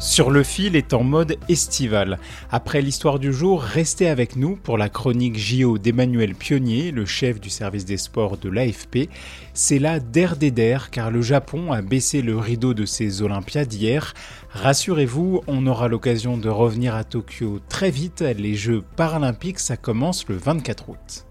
Sur le fil est en mode estival. Après l'histoire du jour, restez avec nous pour la chronique JO d'Emmanuel Pionnier, le chef du service des sports de l'AFP. C'est là d'air des der car le Japon a baissé le rideau de ses Olympiades hier. Rassurez-vous, on aura l'occasion de revenir à Tokyo très vite. Les Jeux paralympiques, ça commence le 24 août.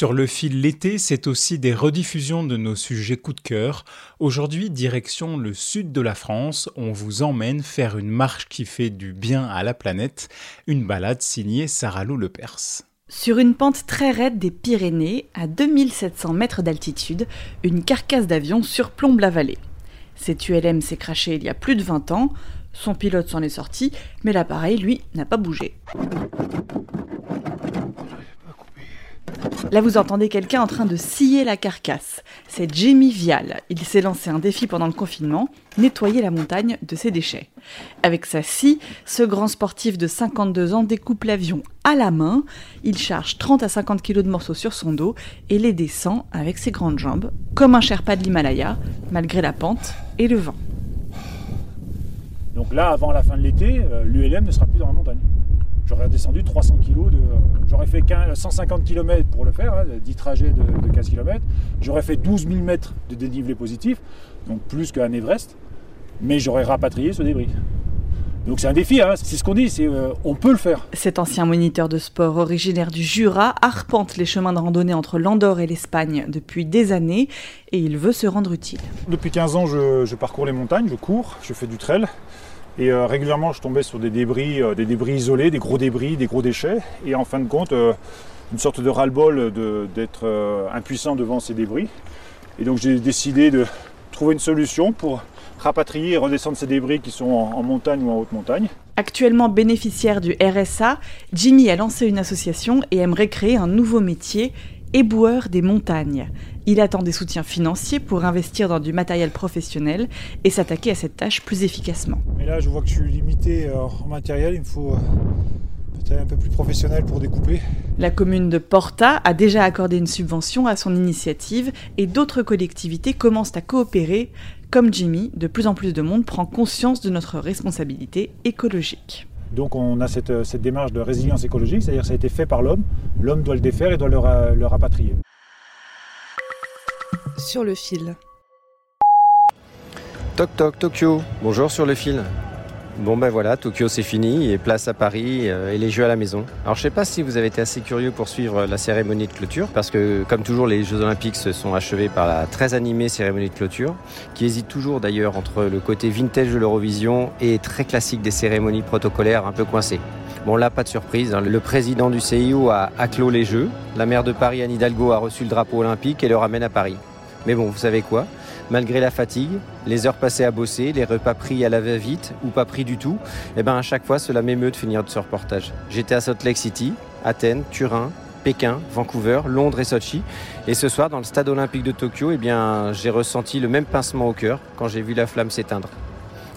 Sur le fil l'été, c'est aussi des rediffusions de nos sujets coup de cœur. Aujourd'hui, direction le sud de la France, on vous emmène faire une marche qui fait du bien à la planète, une balade signée Sarah Lou Lepers. Sur une pente très raide des Pyrénées, à 2700 mètres d'altitude, une carcasse d'avion surplombe la vallée. Cet ULM s'est craché il y a plus de 20 ans, son pilote s'en est sorti, mais l'appareil, lui, n'a pas bougé. Là, vous entendez quelqu'un en train de scier la carcasse. C'est Jamie Vial. Il s'est lancé un défi pendant le confinement, nettoyer la montagne de ses déchets. Avec sa scie, ce grand sportif de 52 ans découpe l'avion à la main. Il charge 30 à 50 kilos de morceaux sur son dos et les descend avec ses grandes jambes, comme un Sherpa de l'Himalaya, malgré la pente et le vent. Donc là, avant la fin de l'été, euh, l'ULM ne sera plus dans la montagne. J'aurais descendu 300 kg de. J'aurais fait 15 150 km pour le faire, hein, 10 trajets de, de 15 km. J'aurais fait 12 000 mètres de dénivelé positif, donc plus qu'un Everest, mais j'aurais rapatrié ce débris. Donc c'est un défi, hein, c'est ce qu'on dit, c'est euh, on peut le faire. Cet ancien moniteur de sport originaire du Jura arpente les chemins de randonnée entre l'Andorre et l'Espagne depuis des années et il veut se rendre utile. Depuis 15 ans, je, je parcours les montagnes, je cours, je fais du trail. Et euh, régulièrement, je tombais sur des débris, euh, des débris isolés, des gros débris, des gros déchets. Et en fin de compte, euh, une sorte de ras-le-bol d'être impuissant devant ces débris. Et donc j'ai décidé de trouver une solution pour rapatrier et redescendre ces débris qui sont en, en montagne ou en haute montagne. Actuellement bénéficiaire du RSA, Jimmy a lancé une association et aimerait créer un nouveau métier, éboueur des montagnes. Il attend des soutiens financiers pour investir dans du matériel professionnel et s'attaquer à cette tâche plus efficacement. Mais là, je vois que je suis limité euh, en matériel. Il me faut euh, peut-être un peu plus professionnel pour découper. La commune de Porta a déjà accordé une subvention à son initiative et d'autres collectivités commencent à coopérer. Comme Jimmy, de plus en plus de monde prend conscience de notre responsabilité écologique. Donc on a cette, euh, cette démarche de résilience écologique, c'est-à-dire que ça a été fait par l'homme. L'homme doit le défaire et doit le, le rapatrier. Sur le fil. Toc toc Tokyo. Bonjour sur le fil. Bon ben voilà, Tokyo c'est fini et place à Paris euh, et les Jeux à la maison. Alors je sais pas si vous avez été assez curieux pour suivre la cérémonie de clôture parce que comme toujours les Jeux Olympiques se sont achevés par la très animée cérémonie de clôture qui hésite toujours d'ailleurs entre le côté vintage de l'Eurovision et très classique des cérémonies protocolaires un peu coincées. Bon là pas de surprise, hein. le président du CIO a, a les Jeux, la maire de Paris Anne Hidalgo a reçu le drapeau olympique et le ramène à Paris. Mais bon, vous savez quoi? Malgré la fatigue, les heures passées à bosser, les repas pris à la va-vite ou pas pris du tout, eh ben à chaque fois cela m'émeut de finir de ce reportage. J'étais à Salt Lake City, Athènes, Turin, Pékin, Vancouver, Londres et Sochi. Et ce soir, dans le stade olympique de Tokyo, eh bien, j'ai ressenti le même pincement au cœur quand j'ai vu la flamme s'éteindre.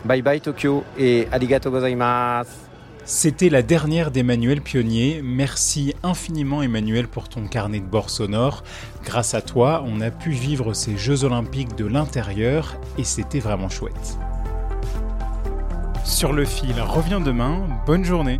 Bye bye Tokyo et arigato gozaimasu. C'était la dernière d'Emmanuel Pionnier. Merci infiniment Emmanuel pour ton carnet de bord sonore. Grâce à toi, on a pu vivre ces Jeux olympiques de l'intérieur et c'était vraiment chouette. Sur le fil revient demain. Bonne journée.